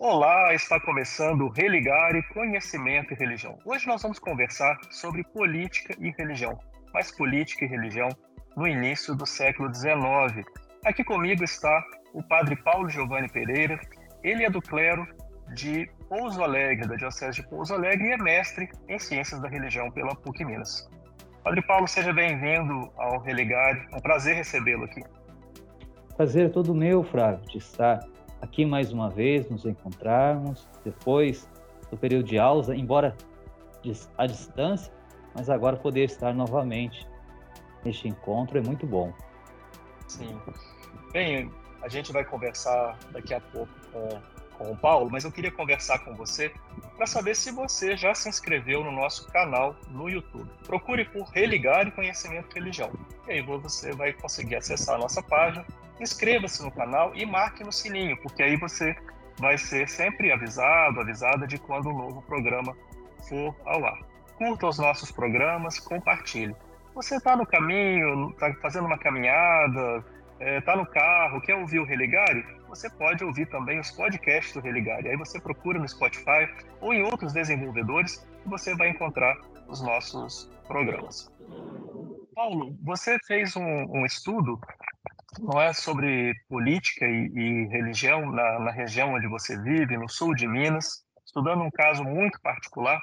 Olá, está começando Religare Conhecimento e Religião. Hoje nós vamos conversar sobre política e religião, mais política e religião no início do século XIX. Aqui comigo está o padre Paulo Giovanni Pereira. Ele é do clero de Pouso Alegre, da Diocese de Pouso Alegre, e é mestre em Ciências da Religião pela PUC Minas. Padre Paulo, seja bem-vindo ao Religare. É um prazer recebê-lo aqui. Prazer é todo meu, Flávio, de estar aqui mais uma vez, nos encontrarmos depois do período de aulas, embora à distância, mas agora poder estar novamente neste encontro é muito bom. Sim. Bem, a gente vai conversar daqui a pouco com, com o Paulo, mas eu queria conversar com você para saber se você já se inscreveu no nosso canal no YouTube. Procure por Religar e Conhecimento Religião. E aí você vai conseguir acessar a nossa página inscreva-se no canal e marque no sininho, porque aí você vai ser sempre avisado, avisada de quando um novo programa for ao ar. Curta os nossos programas, compartilhe. Você está no caminho, está fazendo uma caminhada, está é, no carro, quer ouvir o Religare? Você pode ouvir também os podcasts do Religare. Aí você procura no Spotify ou em outros desenvolvedores e você vai encontrar os nossos programas. Paulo, você fez um, um estudo não é sobre política e, e religião na, na, região onde você vive, no sul de Minas, estudando um caso muito particular.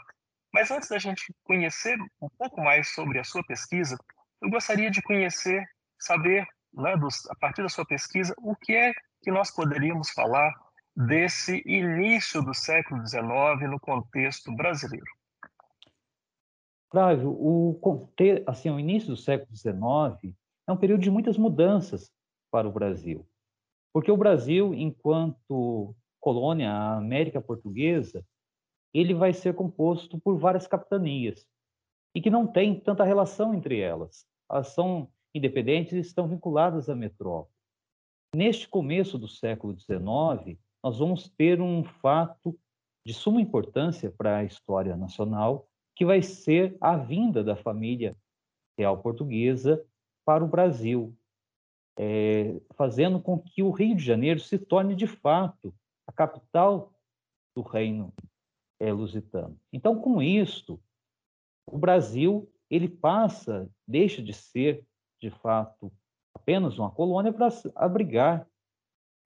Mas antes da gente conhecer um pouco mais sobre a sua pesquisa, eu gostaria de conhecer, saber, né, dos, a partir da sua pesquisa, o que é que nós poderíamos falar desse início do século XIX no contexto brasileiro. Flávio, o, assim, o início do século XIX é um período de muitas mudanças para o Brasil. Porque o Brasil, enquanto colônia, a América Portuguesa, ele vai ser composto por várias capitanias e que não tem tanta relação entre elas. Elas são independentes e estão vinculadas à metrópole. Neste começo do século XIX, nós vamos ter um fato de suma importância para a história nacional, que vai ser a vinda da família real portuguesa para o Brasil, é, fazendo com que o Rio de Janeiro se torne de fato a capital do reino é, lusitano. Então, com isto, o Brasil ele passa, deixa de ser de fato apenas uma colônia para abrigar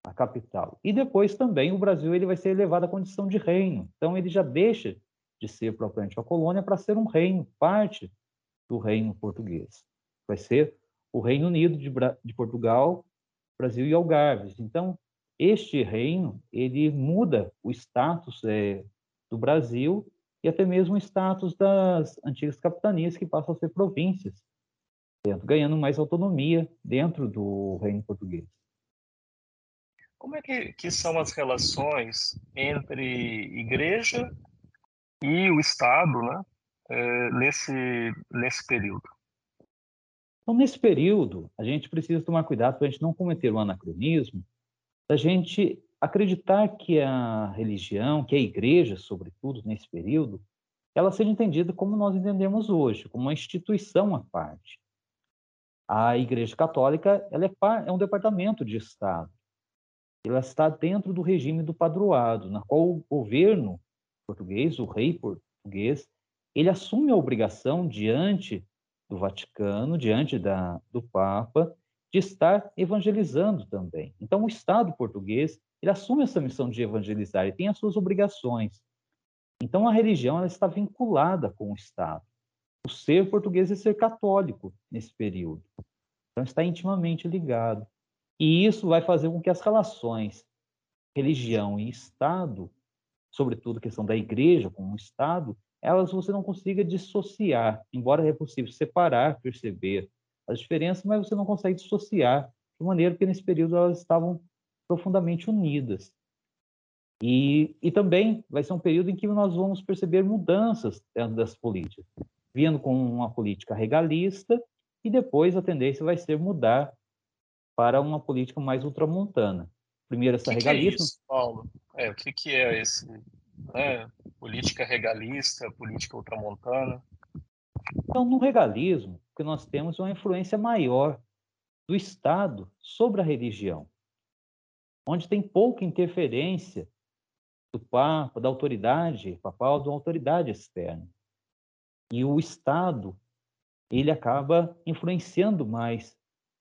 a capital. E depois também o Brasil ele vai ser elevado à condição de reino. Então ele já deixa de ser propriamente uma colônia para ser um reino, parte do reino português. Vai ser o Reino Unido de, de Portugal, Brasil e Algarves. Então, este reino ele muda o status é, do Brasil e até mesmo o status das antigas capitanias que passam a ser províncias, ganhando mais autonomia dentro do reino português. Como é que, que são as relações entre igreja e o Estado, né, é, nesse nesse período? Então, nesse período, a gente precisa tomar cuidado para a gente não cometer o anacronismo, da gente acreditar que a religião, que a igreja, sobretudo nesse período, ela seja entendida como nós entendemos hoje, como uma instituição à parte. A Igreja Católica ela é, é um departamento de Estado. Ela está dentro do regime do padroado, na qual o governo português, o rei português, ele assume a obrigação diante do Vaticano, diante da, do Papa, de estar evangelizando também. Então, o Estado português ele assume essa missão de evangelizar e tem as suas obrigações. Então, a religião ela está vinculada com o Estado. O ser português é ser católico nesse período. Então, está intimamente ligado. E isso vai fazer com que as relações religião e Estado, sobretudo a questão da igreja como Estado, elas você não consiga dissociar, embora é possível separar, perceber as diferenças, mas você não consegue dissociar de maneira que nesse período elas estavam profundamente unidas. E, e também vai ser um período em que nós vamos perceber mudanças dentro das políticas, vindo com uma política regalista e depois a tendência vai ser mudar para uma política mais ultramontana. Primeiro essa que regalista. Que é isso, Paulo? É, o que, que é esse né? política regalista, política ultramontana. Então, no regalismo, o que nós temos é uma influência maior do Estado sobre a religião, onde tem pouca interferência do Papa, da autoridade papal, da autoridade externa. E o Estado, ele acaba influenciando mais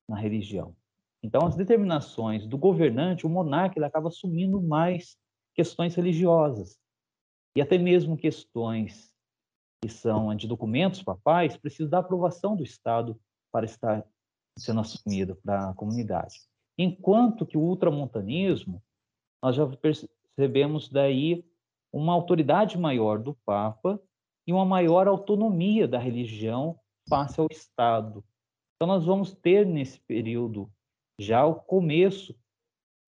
na religião. Então, as determinações do governante, o monarca, ele acaba assumindo mais questões religiosas. E até mesmo questões que são de documentos papais, precisam da aprovação do Estado para estar sendo assumido para a comunidade. Enquanto que o ultramontanismo, nós já percebemos daí uma autoridade maior do Papa e uma maior autonomia da religião face ao Estado. Então, nós vamos ter nesse período já o começo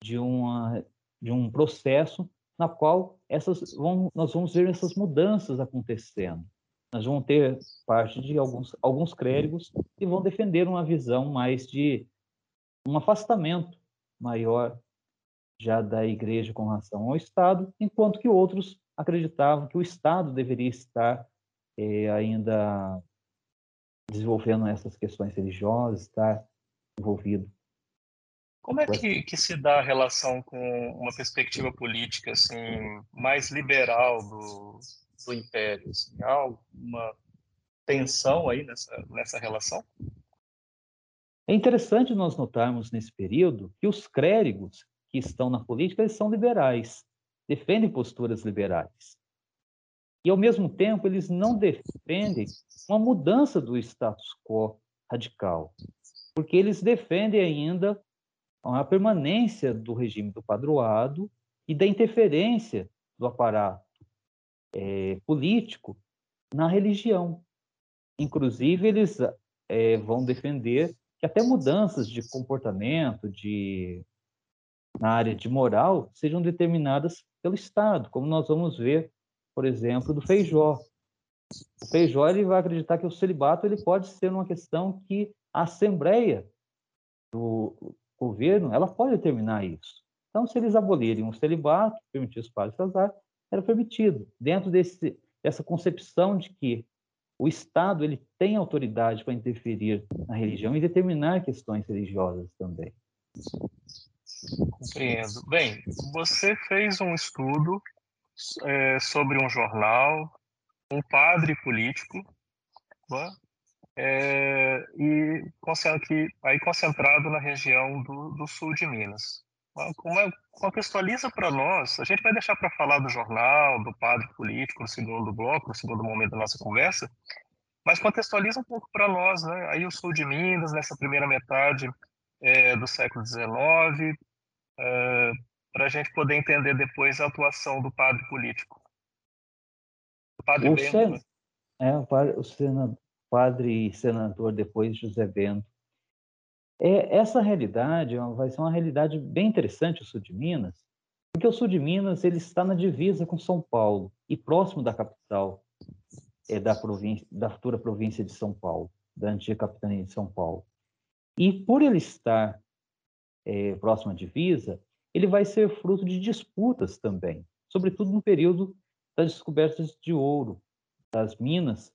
de, uma, de um processo na qual essas vão, nós vamos ver essas mudanças acontecendo. Nós vamos ter parte de alguns, alguns clérigos que vão defender uma visão mais de um afastamento maior já da igreja com relação ao Estado, enquanto que outros acreditavam que o Estado deveria estar eh, ainda desenvolvendo essas questões religiosas, estar envolvido como é que, que, se dá a relação com uma perspectiva política assim mais liberal do, do império? Assim, há alguma tensão aí nessa, nessa relação? É interessante nós notarmos nesse período que os clérigos que estão na política eles são liberais, defendem posturas liberais. E, ao mesmo tempo, eles não defendem uma mudança do status quo radical, porque eles defendem ainda a permanência do regime do padroado e da interferência do aparato é, político na religião. Inclusive, eles é, vão defender que até mudanças de comportamento, de na área de moral, sejam determinadas pelo Estado, como nós vamos ver, por exemplo, do Feijó. O Feijó ele vai acreditar que o celibato ele pode ser uma questão que a Assembleia do, governo, ela pode determinar isso. Então, se eles abolirem o celibato, permitir os padres casar, era permitido. Dentro desse, dessa concepção de que o Estado ele tem autoridade para interferir na religião e determinar questões religiosas também. Compreendo. Bem, você fez um estudo é, sobre um jornal, um padre político, né? É, e que, aí concentrado na região do, do sul de Minas. Como contextualiza para nós, a gente vai deixar para falar do jornal, do padre político no segundo bloco, no segundo momento da nossa conversa, mas contextualiza um pouco para nós, né? Aí o sul de Minas, nessa primeira metade é, do século XIX, é, para a gente poder entender depois a atuação do padre político. O padre o Bento, sen... né? É, o, padre, o, senador, padre e senador depois José Bento. É, essa realidade vai ser uma realidade bem interessante o sul de Minas, porque o sul de Minas ele está na divisa com São Paulo e próximo da capital é, da, província, da futura província de São Paulo, da antiga capitania de São Paulo. E por ele estar é, próximo à divisa, ele vai ser fruto de disputas também, sobretudo no período das descobertas de ouro, das minas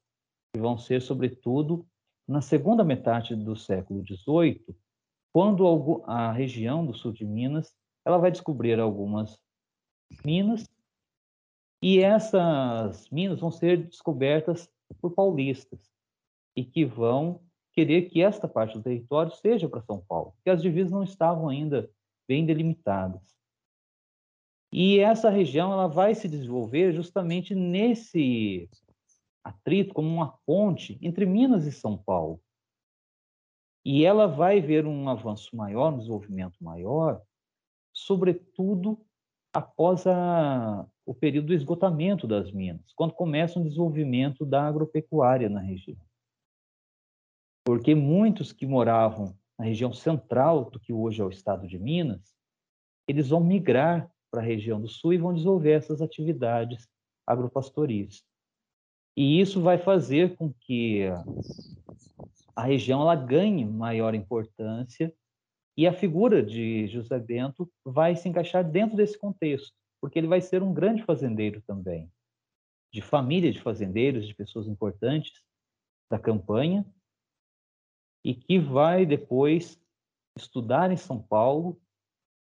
que vão ser, sobretudo, na segunda metade do século XVIII, quando a região do sul de Minas ela vai descobrir algumas minas e essas minas vão ser descobertas por paulistas e que vão querer que esta parte do território seja para São Paulo, porque as divisas não estavam ainda bem delimitadas. E essa região ela vai se desenvolver justamente nesse atrito, como uma ponte entre Minas e São Paulo. E ela vai ver um avanço maior, um desenvolvimento maior, sobretudo após a, o período do esgotamento das minas, quando começa o desenvolvimento da agropecuária na região. Porque muitos que moravam na região central do que hoje é o estado de Minas, eles vão migrar para a região do sul e vão desenvolver essas atividades agropastoris. E isso vai fazer com que a região ela ganhe maior importância e a figura de José Bento vai se encaixar dentro desse contexto, porque ele vai ser um grande fazendeiro também, de família de fazendeiros, de pessoas importantes da campanha, e que vai depois estudar em São Paulo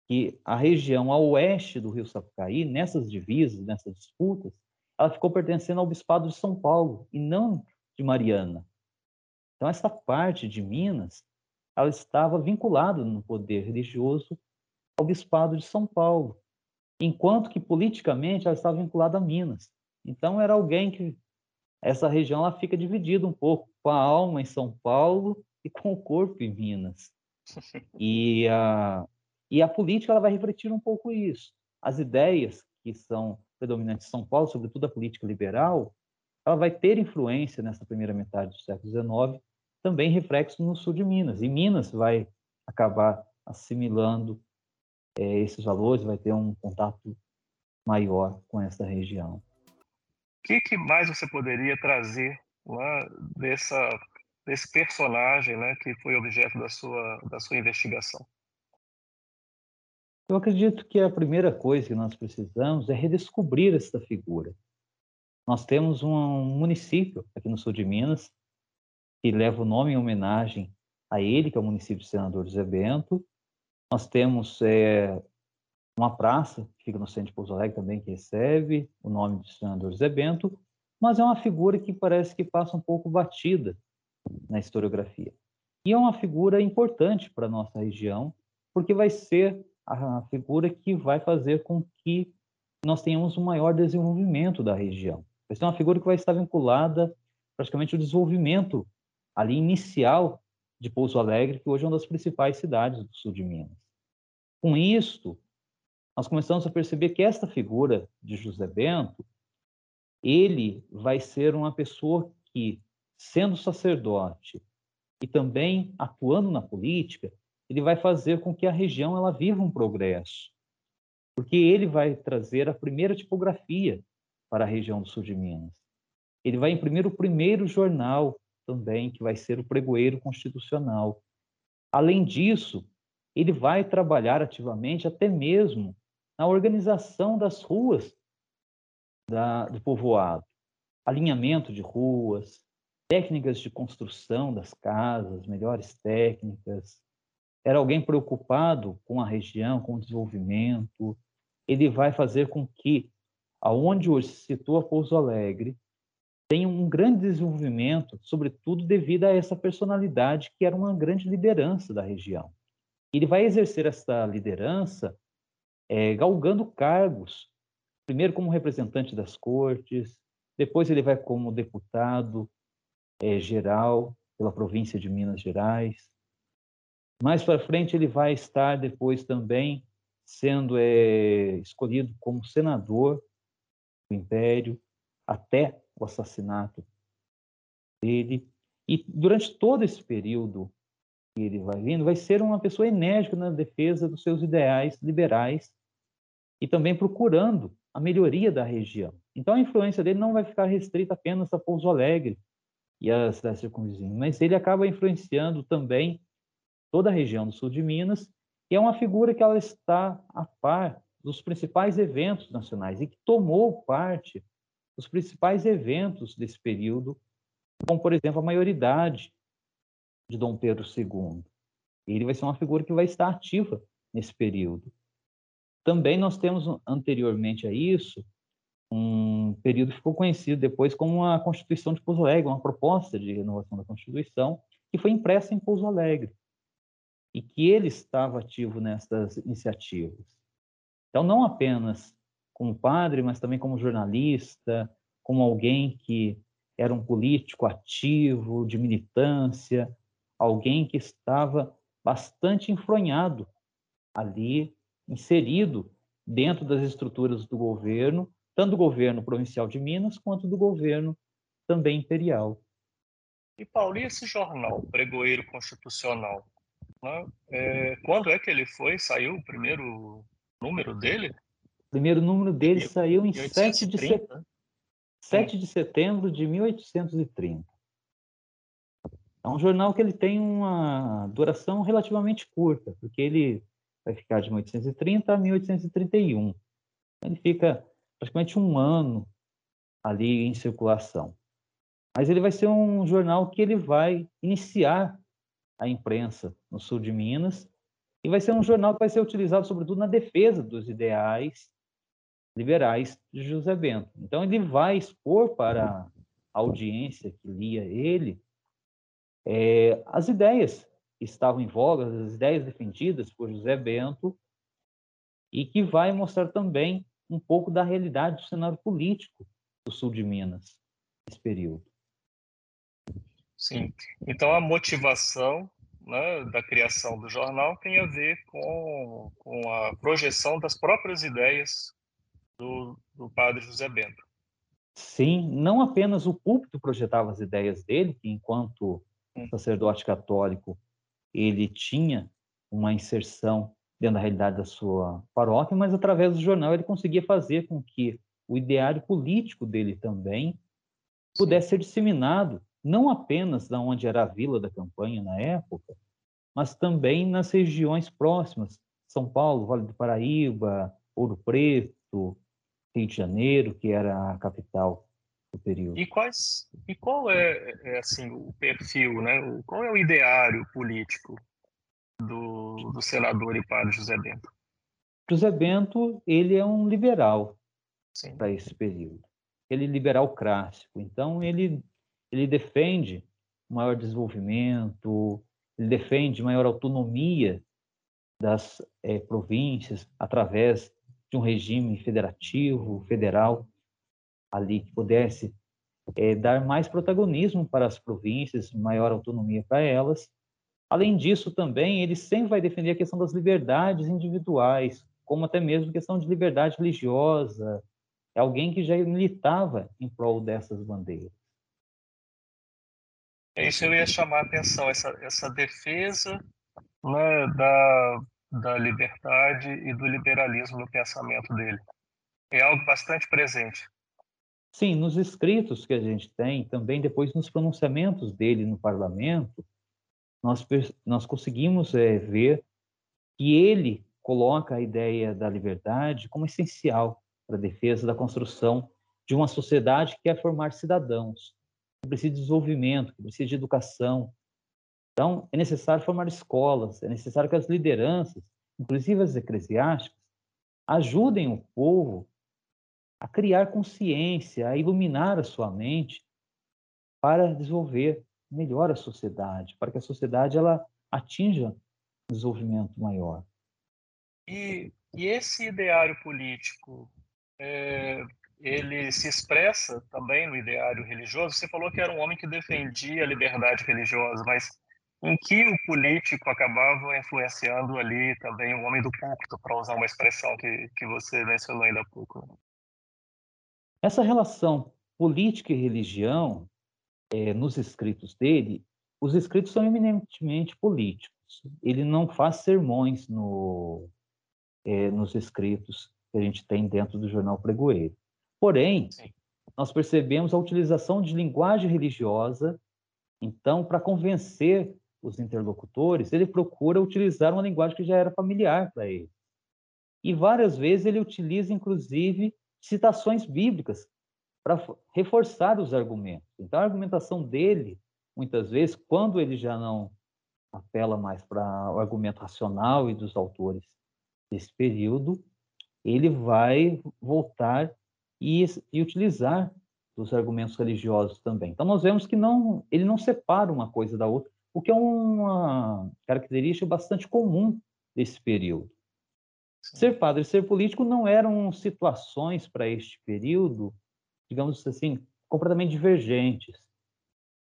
que a região a oeste do Rio Sapucaí, nessas divisas, nessas disputas, ela ficou pertencendo ao Bispado de São Paulo e não de Mariana. Então, essa parte de Minas, ela estava vinculada no poder religioso ao Bispado de São Paulo, enquanto que politicamente ela estava vinculada a Minas. Então, era alguém que essa região ela fica dividida um pouco, com a alma em São Paulo e com o corpo em Minas. E a, e a política ela vai refletir um pouco isso. As ideias que são predominantes em São Paulo, sobretudo a política liberal, ela vai ter influência nessa primeira metade do século XIX, também reflexo no sul de Minas. E Minas vai acabar assimilando é, esses valores, vai ter um contato maior com essa região. O que, que mais você poderia trazer lá dessa, desse personagem né, que foi objeto da sua, da sua investigação? Eu acredito que a primeira coisa que nós precisamos é redescobrir essa figura. Nós temos um município aqui no sul de Minas que leva o nome em homenagem a ele, que é o município de Senador José Bento. Nós temos é, uma praça que fica no centro de Pouso Alegre também que recebe o nome de Senador José Bento, mas é uma figura que parece que passa um pouco batida na historiografia. E é uma figura importante para a nossa região, porque vai ser a figura que vai fazer com que nós tenhamos um maior desenvolvimento da região. Vai ser uma figura que vai estar vinculada praticamente ao desenvolvimento ali inicial de Pouso Alegre, que hoje é uma das principais cidades do sul de Minas. Com isto, nós começamos a perceber que esta figura de José Bento, ele vai ser uma pessoa que, sendo sacerdote e também atuando na política, ele vai fazer com que a região ela viva um progresso, porque ele vai trazer a primeira tipografia para a região do sul de Minas. Ele vai imprimir o primeiro jornal também, que vai ser o Pregoeiro Constitucional. Além disso, ele vai trabalhar ativamente até mesmo na organização das ruas da, do povoado, alinhamento de ruas, técnicas de construção das casas, melhores técnicas, era alguém preocupado com a região, com o desenvolvimento. Ele vai fazer com que, aonde hoje se situa Pouso Alegre, tenha um grande desenvolvimento, sobretudo devido a essa personalidade que era uma grande liderança da região. Ele vai exercer essa liderança é, galgando cargos, primeiro como representante das cortes, depois ele vai como deputado é, geral pela província de Minas Gerais, mais para frente, ele vai estar depois também sendo é, escolhido como senador do Império até o assassinato dele. E durante todo esse período que ele vai vindo, vai ser uma pessoa enérgica na defesa dos seus ideais liberais e também procurando a melhoria da região. Então a influência dele não vai ficar restrita apenas a Pouso Alegre e a cidade circunvizinha, mas ele acaba influenciando também toda a região do sul de Minas, e é uma figura que ela está a par dos principais eventos nacionais e que tomou parte dos principais eventos desse período, como, por exemplo, a maioridade de Dom Pedro II. Ele vai ser uma figura que vai estar ativa nesse período. Também nós temos, anteriormente a isso, um período que ficou conhecido depois como a Constituição de Pouso Alegre, uma proposta de renovação da Constituição, que foi impressa em Pouso Alegre e que ele estava ativo nessas iniciativas. Então, não apenas como padre, mas também como jornalista, como alguém que era um político ativo, de militância, alguém que estava bastante enfronhado ali, inserido dentro das estruturas do governo, tanto do governo provincial de Minas quanto do governo também imperial. E Paulo, e esse jornal, Pregoeiro Constitucional, né? É, quando é que ele foi? Saiu o primeiro número dele? O primeiro número dele em, saiu em 7 de, set... 7 de setembro de 1830. É um jornal que ele tem uma duração relativamente curta, porque ele vai ficar de 1830 a 1831. Ele fica praticamente um ano ali em circulação. Mas ele vai ser um jornal que ele vai iniciar a imprensa no sul de Minas, E vai ser um jornal que vai ser utilizado, sobretudo, na defesa dos ideais liberais de José Bento. Então, ele vai expor para a audiência que lia ele é, as ideias que estavam em voga, as ideias defendidas por José Bento, e que vai mostrar também um pouco da realidade do cenário político do sul de Minas nesse período. Sim. Então, a motivação né, da criação do jornal tem a ver com, com a projeção das próprias ideias do, do padre José Bento. Sim, não apenas o púlpito projetava as ideias dele, que enquanto hum. sacerdote católico ele tinha uma inserção dentro da realidade da sua paróquia, mas através do jornal ele conseguia fazer com que o ideário político dele também pudesse ser disseminado, não apenas da onde era a vila da campanha na época, mas também nas regiões próximas, São Paulo, Vale do Paraíba, Ouro Preto, Rio de Janeiro, que era a capital do período. E quais e qual é, é assim o perfil, né? Qual é o ideário político do, do senador e padre José Bento? José Bento ele é um liberal para esse período. Ele é liberal clássico, então ele ele defende maior desenvolvimento, ele defende maior autonomia das é, províncias através de um regime federativo, federal, ali que pudesse é, dar mais protagonismo para as províncias, maior autonomia para elas. Além disso, também, ele sempre vai defender a questão das liberdades individuais, como até mesmo questão de liberdade religiosa. É alguém que já militava em prol dessas bandeiras. É isso eu ia chamar a atenção, essa, essa defesa né, da, da liberdade e do liberalismo no pensamento dele. É algo bastante presente. Sim, nos escritos que a gente tem, também depois nos pronunciamentos dele no parlamento, nós, nós conseguimos é, ver que ele coloca a ideia da liberdade como essencial para a defesa da construção de uma sociedade que quer formar cidadãos, que precisa de desenvolvimento, que precisa de educação, então, é necessário formar escolas, é necessário que as lideranças, inclusive as eclesiásticas, ajudem o povo a criar consciência, a iluminar a sua mente para desenvolver melhor a sociedade, para que a sociedade ela atinja um desenvolvimento maior. E, e esse ideário político, é, ele se expressa também no ideário religioso? Você falou que era um homem que defendia a liberdade religiosa, mas em que o político acabava influenciando ali também o homem do púlpito, para usar uma expressão que, que você mencionou ainda há pouco. Né? Essa relação política e religião, é, nos escritos dele, os escritos são eminentemente políticos. Ele não faz sermões no, é, nos escritos que a gente tem dentro do jornal Pregoeiro. Porém, Sim. nós percebemos a utilização de linguagem religiosa, então, para convencer os interlocutores, ele procura utilizar uma linguagem que já era familiar para ele. E várias vezes ele utiliza, inclusive, citações bíblicas para reforçar os argumentos. Então, a argumentação dele, muitas vezes, quando ele já não apela mais para o argumento racional e dos autores desse período, ele vai voltar e, e utilizar os argumentos religiosos também. Então, nós vemos que não, ele não separa uma coisa da outra, o que é uma característica bastante comum desse período. Ser padre e ser político não eram situações para este período, digamos assim, completamente divergentes.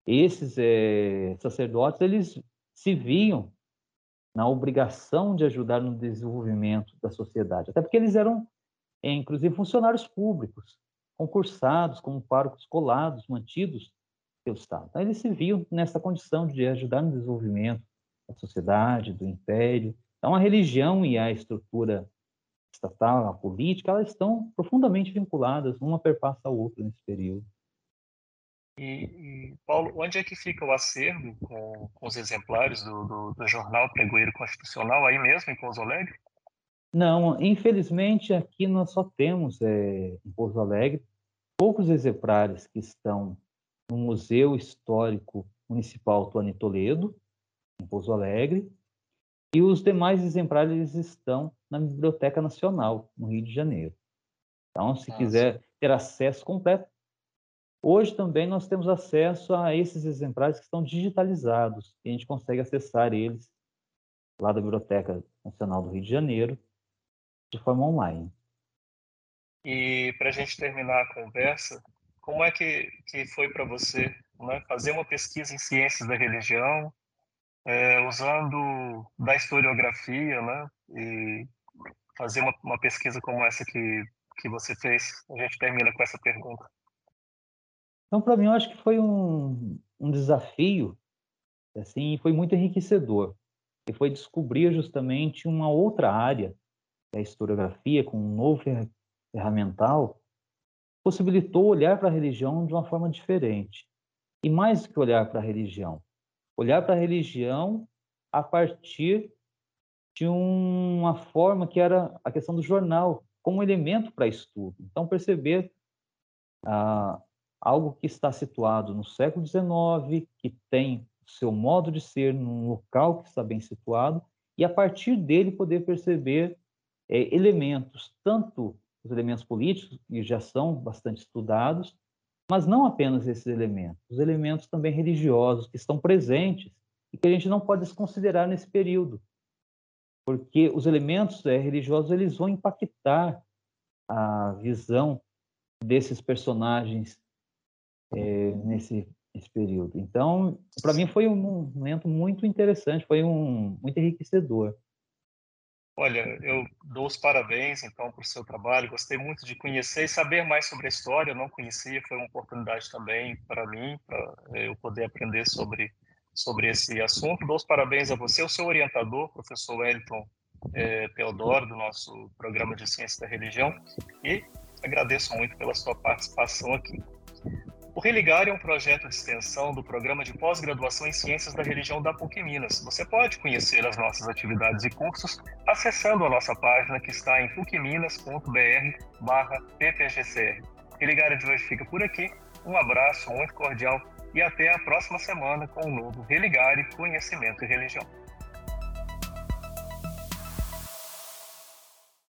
Esses é, sacerdotes, eles se viam na obrigação de ajudar no desenvolvimento da sociedade, até porque eles eram, inclusive, funcionários públicos, concursados como párocos colados, mantidos pelo Estado. Então, eles se viam nessa condição de ajudar no desenvolvimento da sociedade, do império. Então, a religião e a estrutura estatal, a política, elas estão profundamente vinculadas, uma perpassa a outra nesse período. E, e, Paulo, onde é que fica o acervo com, com os exemplares do, do, do, jornal Pregoeiro Constitucional, aí mesmo em Pouso Alegre? Não, infelizmente aqui nós só temos é, em Pouso Alegre poucos exemplares que estão no Museu Histórico Municipal Tony Toledo, em Pouso Alegre, E os demais exemplares estão na Biblioteca Nacional, no Rio de Janeiro. Então, se Nossa. quiser ter acesso completo, hoje também nós temos acesso a esses exemplares que estão digitalizados, e a gente consegue acessar eles lá da Biblioteca Nacional do Rio de Janeiro, de forma online. E para a gente terminar a conversa, como é que, que foi para você né, fazer uma pesquisa em ciências da religião, é, usando da historiografia, né, e fazer uma, uma pesquisa como essa que, que você fez? A gente termina com essa pergunta. Então, para mim, eu acho que foi um, um desafio, assim, foi muito enriquecedor. E foi descobrir justamente uma outra área, a historiografia, com um novo ferramental, possibilitou olhar para a religião de uma forma diferente. E mais do que olhar para a religião, olhar para a religião a partir de uma forma que era a questão do jornal, como elemento para estudo. Então, perceber ah, algo que está situado no século XIX, que tem seu modo de ser num local que está bem situado, e a partir dele poder perceber é, elementos, tanto os elementos políticos, que já são bastante estudados, mas não apenas esses elementos, os elementos também religiosos que estão presentes e que a gente não pode desconsiderar nesse período, porque os elementos é, religiosos eles vão impactar a visão desses personagens é, nesse, nesse período. Então, para mim foi um momento muito interessante, foi um muito enriquecedor. Olha, eu dou os parabéns, então, por seu trabalho. Gostei muito de conhecer e saber mais sobre a história. Eu não conhecia, foi uma oportunidade também para mim, para eu poder aprender sobre, sobre esse assunto. Dou os parabéns a você, o seu orientador, professor Wellington é, Teodoro, do nosso programa de Ciência da Religião, e agradeço muito pela sua participação aqui. O Religar é um projeto de extensão do programa de pós-graduação em Ciências da Religião da PUC Minas. Você pode conhecer as nossas atividades e cursos acessando a nossa página que está em pucminas.br/ppgcr. Religar de hoje fica por aqui. Um abraço muito cordial e até a próxima semana com o um novo Religare Conhecimento e Religião.